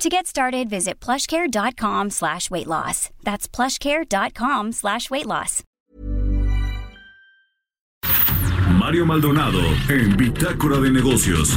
To get started, visit plushcare.com slash weight loss. That's plushcare.com slash weight loss. Mario Maldonado en Bitácora de Negocios.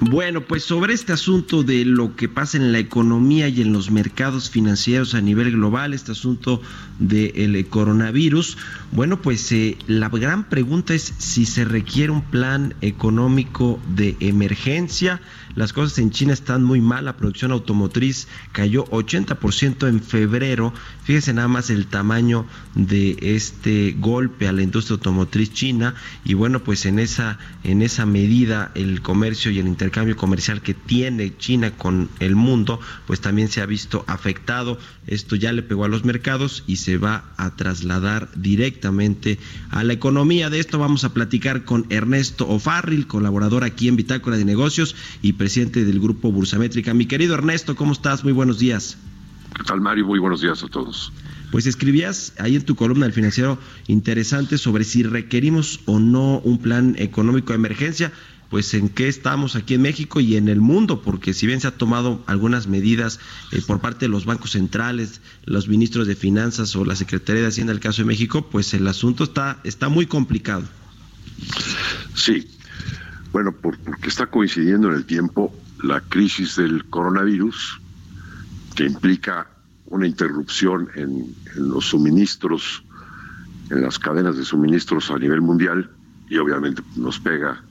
Bueno, pues sobre este asunto de lo que pasa en la economía y en los mercados financieros a nivel global, este asunto del coronavirus, bueno, pues eh, la gran pregunta es si se requiere un plan económico de emergencia. Las cosas en China están muy mal, la producción automotriz cayó 80% en febrero. Fíjese nada más el tamaño de este golpe a la industria automotriz china y bueno, pues en esa en esa medida el comercio y el intercambio comercial que tiene China con el mundo, pues también se ha visto afectado. Esto ya le pegó a los mercados y se va a trasladar directamente a la economía. De esto vamos a platicar con Ernesto O'Farrill, colaborador aquí en Bitácora de Negocios y del grupo Bursamétrica. Mi querido Ernesto, ¿cómo estás? Muy buenos días. ¿Qué tal, Mario? Muy buenos días a todos. Pues escribías ahí en tu columna del financiero interesante sobre si requerimos o no un plan económico de emergencia pues en qué estamos aquí en México y en el mundo, porque si bien se ha tomado algunas medidas eh, por parte de los bancos centrales, los ministros de finanzas o la Secretaría de Hacienda, en el caso de México, pues el asunto está, está muy complicado. Sí, bueno, porque está coincidiendo en el tiempo la crisis del coronavirus, que implica una interrupción en, los suministros, en las cadenas de suministros a nivel mundial, y obviamente nos pega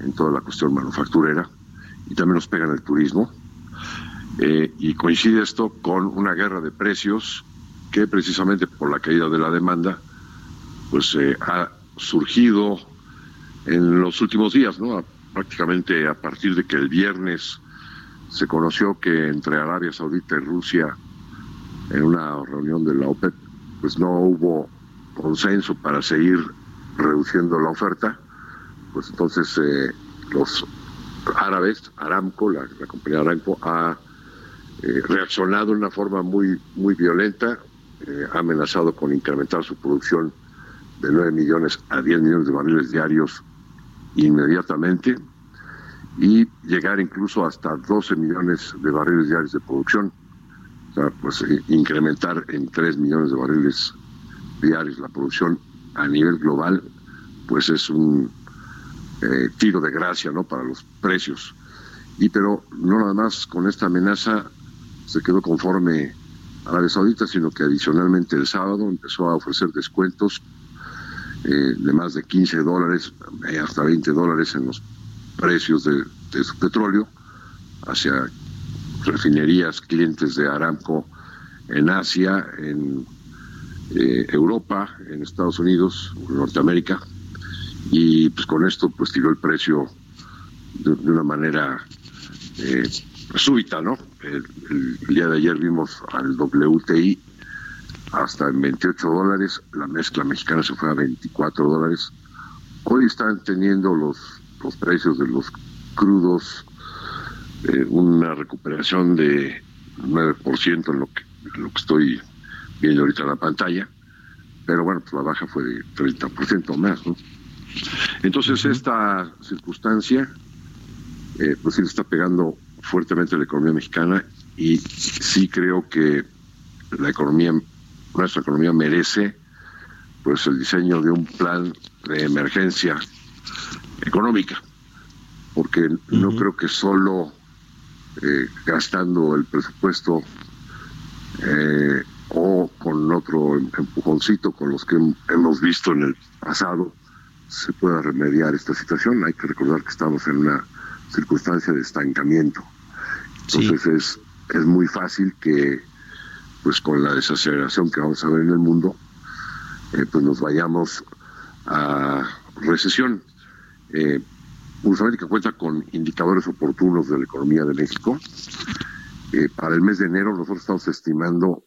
en toda la cuestión manufacturera, y también nos pega en el turismo. Eh, y coincide esto con una guerra de precios que precisamente por la caída de la demanda, pues eh, ha surgido en los últimos días, ¿no? Prácticamente a partir de que el viernes se conoció que entre Arabia Saudita y Rusia, en una reunión de la OPEP, pues no hubo consenso para seguir reduciendo la oferta, pues entonces eh, los árabes, Aramco, la, compañía Aramco, ha eh, reaccionado de una forma muy, muy violenta, eh, ha amenazado con incrementar su producción de 9 millones a 10 millones de barriles diarios inmediatamente y llegar incluso hasta 12 millones de barriles diarios de producción. O sea, pues eh, incrementar en 3 millones de barriles diarios la producción a nivel global, pues es un eh, tiro de gracia, ¿no? Para los precios. Y pero no nada más con esta amenaza se quedó conforme Arabia Saudita, sino que adicionalmente el sábado empezó a ofrecer descuentos eh, de más de 15 dólares, eh, hasta 20 dólares en los precios de, su petróleo hacia refinerías, clientes de Aramco en Asia, en eh, Europa, en Estados Unidos, Norteamérica, y pues con esto pues tiró el precio de, una manera súbita, ¿no? el, día de ayer vimos al WTI hasta en 28 dólares, la mezcla mexicana se fue a 24 dólares. Hoy están teniendo los, los precios de los crudos eh, una recuperación de 9% en lo, que, lo que estoy viendo ahorita en la pantalla, pero bueno, pues la baja fue de 30% más, ¿no? Entonces esta circunstancia, eh, pues sí le está pegando fuertemente a la economía mexicana y sí creo que la economía nuestra economía merece pues el diseño de un plan de emergencia económica, porque no creo que solo eh, gastando el presupuesto eh, o con otro empujoncito con los que hemos visto en el pasado se pueda remediar esta situación. Hay que recordar que estamos en una circunstancia de estancamiento. Entonces es, es muy fácil que pues con la desaceleración que vamos a ver en el mundo, eh, pues nos vayamos a recesión. Eh, América cuenta con indicadores oportunos de la economía de México. Eh, para el mes de enero nosotros estamos estimando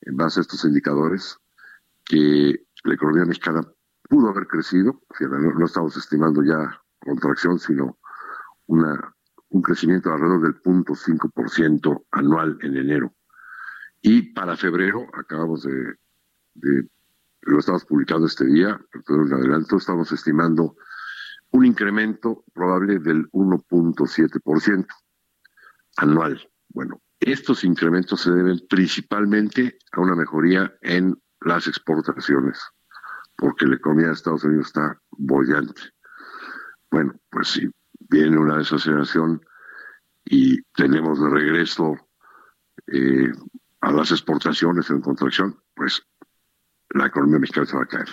en base a estos indicadores, que la economía mexicana pudo haber crecido, no, estamos estimando ya contracción, sino una, un crecimiento alrededor del 0.5% anual en enero. Y para febrero, acabamos de, lo estamos publicando este día, pero en adelanto, estamos estimando un incremento probable del 1.7% anual. Bueno, estos incrementos se deben principalmente a una mejoría en las exportaciones, porque la economía de Estados Unidos está bollante. Bueno, pues si viene una desaceleración y tenemos de regreso eh, a las exportaciones en contracción, pues la economía mexicana se va a caer.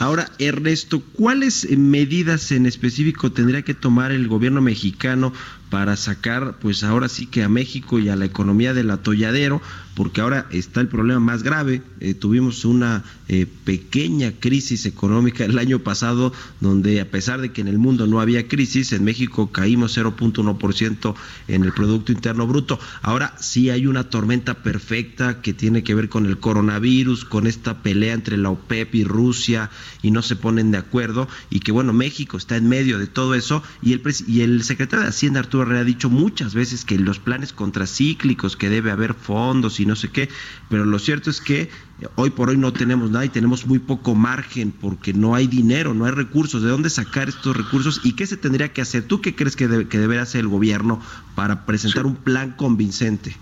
Ahora, Ernesto, ¿cuáles medidas en específico tendría que tomar el gobierno mexicano para sacar, pues ahora sí que a México y a la economía del atolladero, porque ahora está el problema más grave. Eh, tuvimos una eh, pequeña crisis económica el año pasado, donde a pesar de que en el mundo no había crisis, en México caímos 0.1% en el Producto Interno Bruto. Ahora sí hay una tormenta perfecta que tiene que ver con el coronavirus, con esta pelea entre la OPEP y Rusia, y no se ponen de acuerdo, y que bueno, México está en medio de todo eso, y el, y el secretario de Hacienda, Arturo ha dicho muchas veces que los planes contracíclicos, que debe haber fondos y no sé qué, pero lo cierto es que hoy por hoy no tenemos nada y tenemos muy poco margen porque no hay dinero, no hay recursos. ¿De dónde sacar estos recursos y qué se tendría que hacer? ¿Tú qué crees que, debería hacer el gobierno para presentar un plan convincente?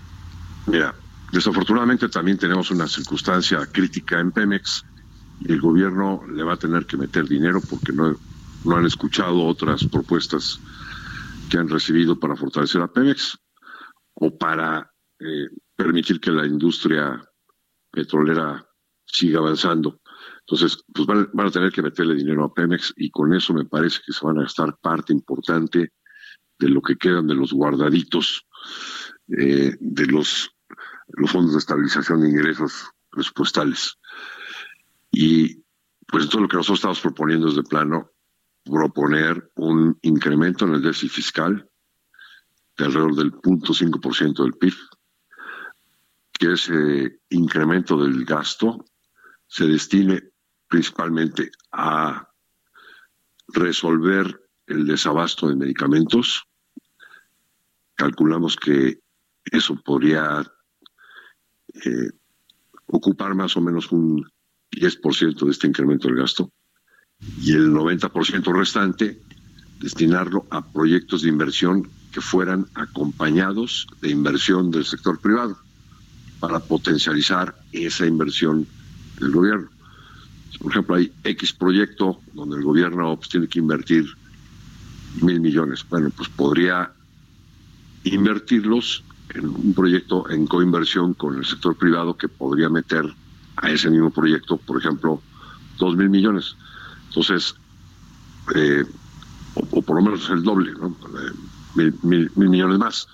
Mira, desafortunadamente también tenemos una circunstancia crítica en Pemex y el gobierno le va a tener que meter dinero porque no, no han escuchado otras propuestas que han recibido para fortalecer a Pemex o para eh, permitir que la industria petrolera siga avanzando. Entonces, pues van, a tener que meterle dinero a Pemex y con eso me parece que se van a gastar parte importante de lo que quedan de los guardaditos eh, de los, los fondos de estabilización de ingresos presupuestales. Y pues todo lo que nosotros estamos proponiendo es de plano proponer un incremento en el déficit fiscal de alrededor del 0.5% del PIB, que ese incremento del gasto se destine principalmente a resolver el desabasto de medicamentos. Calculamos que eso podría eh, ocupar más o menos un 10% de este incremento del gasto y el 90% restante destinarlo a proyectos de inversión que fueran acompañados de inversión del sector privado para potencializar esa inversión del gobierno. Por ejemplo, hay X proyecto donde el gobierno pues, tiene que invertir mil millones. Bueno, pues podría invertirlos en un proyecto en coinversión con el sector privado que podría meter a ese mismo proyecto, por ejemplo, dos mil millones. Entonces, eh, o, por lo menos el doble, ¿no? Eh, mil, millones más.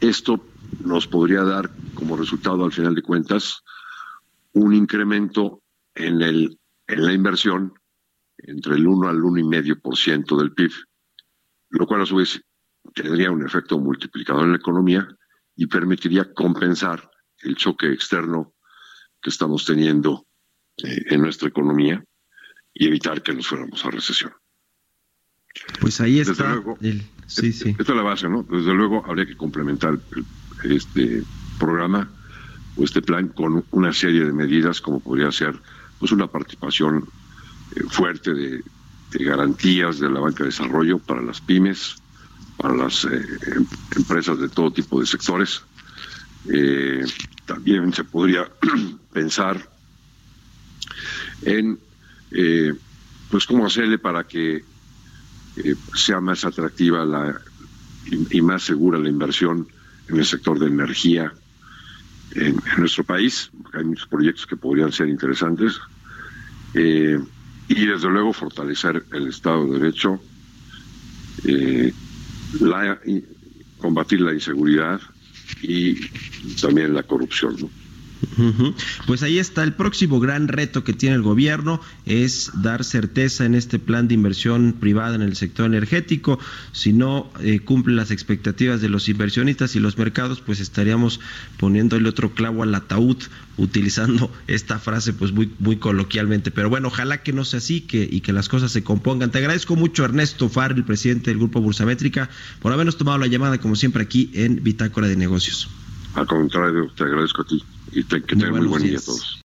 Esto nos podría dar como resultado, al final de cuentas, un incremento en, el, en la inversión entre el 1 al 1,5% del PIB, lo cual a su vez tendría un efecto multiplicador en la economía y permitiría compensar el choque externo que estamos teniendo eh, en nuestra economía y evitar que nos fuéramos a recesión. Pues ahí está. sí, sí. Esta es la base, ¿no? Desde luego habría que complementar este programa o este plan con una serie de medidas como podría ser pues una participación eh, fuerte de, garantías de la banca de desarrollo para las pymes, para las eh, em, empresas de todo tipo de sectores. Eh, también se podría pensar en eh, pues cómo hacerle para que eh, sea más atractiva la, y, más segura la inversión en el sector de energía en, nuestro país. Hay muchos proyectos que podrían ser interesantes. Eh, y desde luego fortalecer el Estado de Derecho, combatir la inseguridad y también la corrupción. Pues ahí está el próximo gran reto que tiene el gobierno es dar certeza en este plan de inversión privada en el sector energético. Si no eh, cumple las expectativas de los inversionistas y los mercados, pues estaríamos poniéndole otro clavo al ataúd utilizando esta frase pues muy muy coloquialmente. Pero bueno, ojalá que no sea así que, y que las cosas se compongan. Te agradezco mucho Ernesto Far, el presidente del Grupo Bursamétrica, por habernos tomado la llamada como siempre aquí en Bitácora de Negocios. Al contrario, te agradezco a ti y que tengan muy buen día a todos.